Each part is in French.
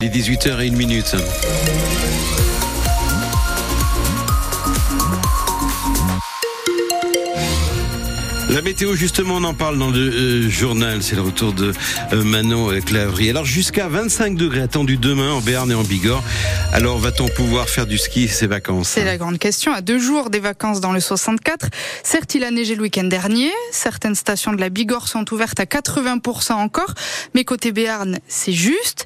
Il est 18h01 minute. La météo, justement, on en parle dans le euh, journal. C'est le retour de euh, Manon euh, Clavry. Alors, jusqu'à 25 degrés attendus demain en Béarn et en Bigorre. Alors, va-t-on pouvoir faire du ski ces vacances? C'est la grande question. À deux jours des vacances dans le 64, certes, il a neigé le week-end dernier. Certaines stations de la Bigorre sont ouvertes à 80% encore. Mais côté Béarn, c'est juste.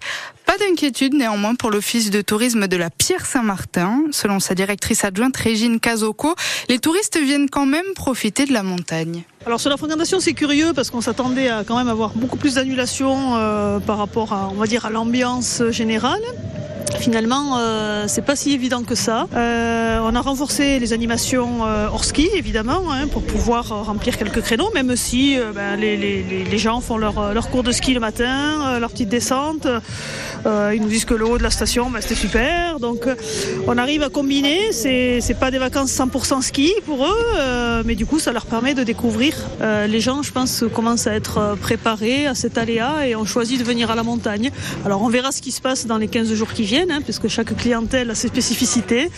Pas d'inquiétude néanmoins pour l'office de tourisme de la Pierre Saint-Martin. Selon sa directrice adjointe Régine Cazocco, les touristes viennent quand même profiter de la montagne. Alors sur la fréquentation c'est curieux parce qu'on s'attendait à quand même avoir beaucoup plus d'annulations euh, par rapport à on va à l'ambiance générale. Finalement, euh, c'est pas si évident que ça. Euh, on a renforcé les animations euh, hors ski, évidemment, hein, pour pouvoir euh, remplir quelques créneaux, même si ben, les, gens font leur, leur, cours de ski le matin, leur petite descente. ils nous disent que le haut de la station, ben, c'était super. Donc, on arrive à combiner. C'est, c'est pas des vacances 100% ski pour eux, mais du coup, ça leur permet de découvrir. les gens, je pense, commencent à être préparés à cet aléa et ont choisi de venir à la montagne. Alors, on verra ce qui se passe dans les 15 jours qui viennent hein, puisque chaque clientèle a ses spécificités.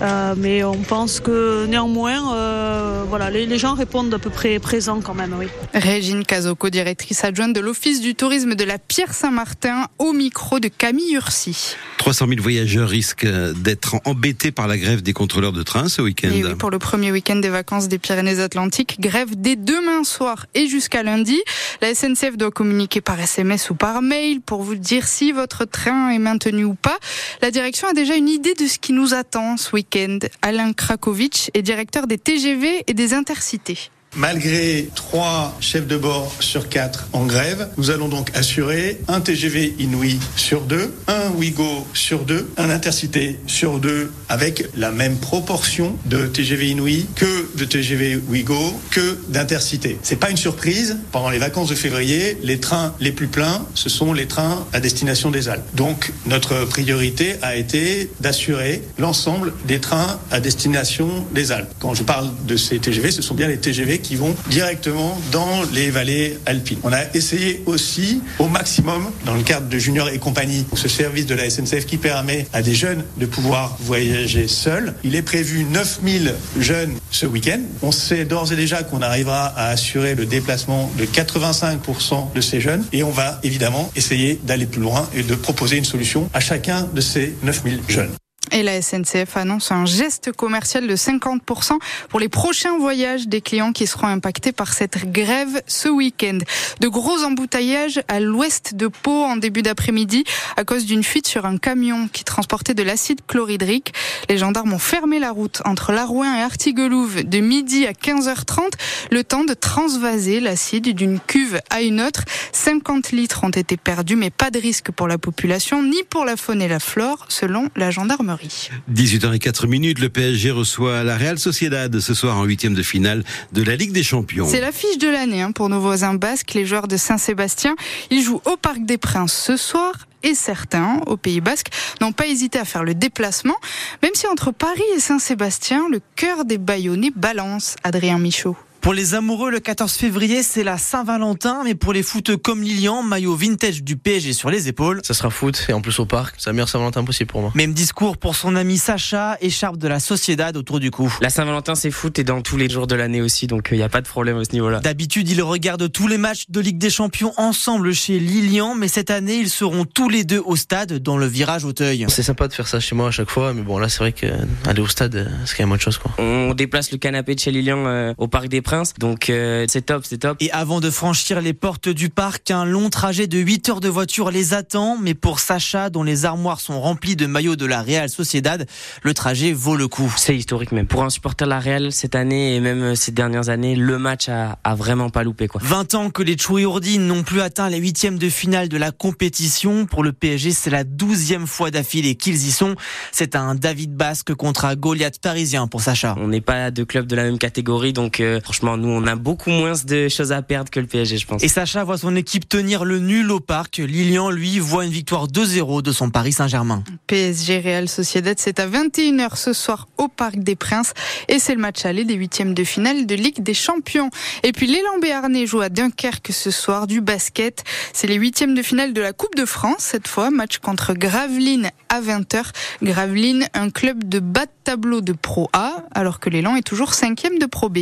Euh, mais on pense que néanmoins, euh, voilà, les, les, gens répondent à peu près présents quand même. Oui. Régine Cazocco, directrice adjointe de l'Office du tourisme de la Pierre Saint-Martin, au micro de Camille Ursi. 300 000 voyageurs risquent d'être embêtés par la grève des contrôleurs de train ce week-end. Oui, pour le premier week-end des vacances des Pyrénées-Atlantiques, grève dès demain soir et jusqu'à lundi. La SNCF doit communiquer par SMS ou par mail pour vous dire si votre train est maintenu ou pas. La direction a déjà une idée de ce qui nous attend ce week-end. Alain Krakowicz est directeur des TGV et des Intercités. Malgré trois chefs de bord sur quatre en grève, nous allons donc assurer un TGV Inouï sur deux, un Ouigo sur deux, un Intercité sur deux, avec la même proportion de TGV Inouï que de TGV Ouigo que d'Intercité. C'est pas une surprise. Pendant les vacances de février, les trains les plus pleins, ce sont les trains à destination des Alpes. Donc, notre priorité a été d'assurer l'ensemble des trains à destination des Alpes. Quand je parle de ces TGV, ce sont bien les TGV qui vont directement dans les vallées alpines. On a essayé aussi au maximum, dans le cadre de Junior et compagnie, ce service de la SNCF qui permet à des jeunes de pouvoir voyager seuls. Il est prévu 9000 jeunes ce week-end. On sait d'ores et déjà qu'on arrivera à assurer le déplacement de 85% de ces jeunes et on va évidemment essayer d'aller plus loin et de proposer une solution à chacun de ces 9000 jeunes. Et la SNCF annonce un geste commercial de 50% pour les prochains voyages des clients qui seront impactés par cette grève ce week-end. De gros embouteillages à l'ouest de Pau en début d'après-midi à cause d'une fuite sur un camion qui transportait de l'acide chlorhydrique. Les gendarmes ont fermé la route entre Larouin et Artiguelouve de midi à 15h30, le temps de transvaser l'acide d'une cuve à une autre. 50 litres ont été perdus, mais pas de risque pour la population ni pour la faune et la flore, selon la gendarmerie. 18h04 minutes, le PSG reçoit la Real Sociedad ce soir en huitième de finale de la Ligue des Champions. C'est l'affiche de l'année hein, pour nos voisins basques, les joueurs de Saint-Sébastien. Ils jouent au Parc des Princes ce soir et certains, au Pays Basque, n'ont pas hésité à faire le déplacement, même si entre Paris et Saint-Sébastien, le cœur des Bayonnais balance, Adrien Michaud. Pour les amoureux, le 14 février, c'est la Saint-Valentin, mais pour les foot comme Lilian, maillot vintage du PSG sur les épaules. Ça sera foot et en plus au parc, c'est la meilleure Saint-Valentin possible pour moi. Même discours pour son ami Sacha, écharpe de la Sociedad autour du cou. La Saint-Valentin, c'est foot et dans tous les jours de l'année aussi, donc il n'y a pas de problème à ce niveau-là. D'habitude, ils regardent tous les matchs de Ligue des Champions ensemble chez Lilian, mais cette année, ils seront tous les deux au stade dans le virage Auteuil. C'est sympa de faire ça chez moi à chaque fois, mais bon, là, c'est vrai qu'aller au stade, c'est quand même autre chose, quoi. On déplace le canapé de chez Lilian euh, au Parc des Princes, donc euh, c'est top, c'est top. Et avant de franchir les portes du parc, un long trajet de 8 heures de voiture les attend. Mais pour Sacha, dont les armoires sont remplies de maillots de la Real Sociedad, le trajet vaut le coup. C'est historique même. Pour un supporter de la Real, cette année et même ces dernières années, le match a, a vraiment pas loupé. Quoi. 20 ans que les Chouyourdines n'ont plus atteint les huitièmes de finale de la compétition. Pour le PSG, c'est la douzième fois d'affilée qu'ils y sont. C'est un David Basque contre un Goliath parisien pour Sacha. On n'est pas deux clubs de la même catégorie, donc euh, franchement, franchement, nous, on a beaucoup moins de choses à perdre que le PSG, je pense. Et Sacha voit son équipe tenir le nul au parc. Lilian, lui, voit une victoire 2-0 de son Paris Saint-Germain. PSG Real Sociedad, c'est à 21h ce soir au Parc des Princes. Et c'est le match aller des huitièmes de finale de Ligue des Champions. Et puis l'élan béarnais joue à Dunkerque ce soir du basket. C'est les huitièmes de finale de la Coupe de France cette fois. Match contre Gravelines à 20h. Gravelines, un club de bas de tableau de Pro A, alors que l'élan est toujours cinquième de Pro B.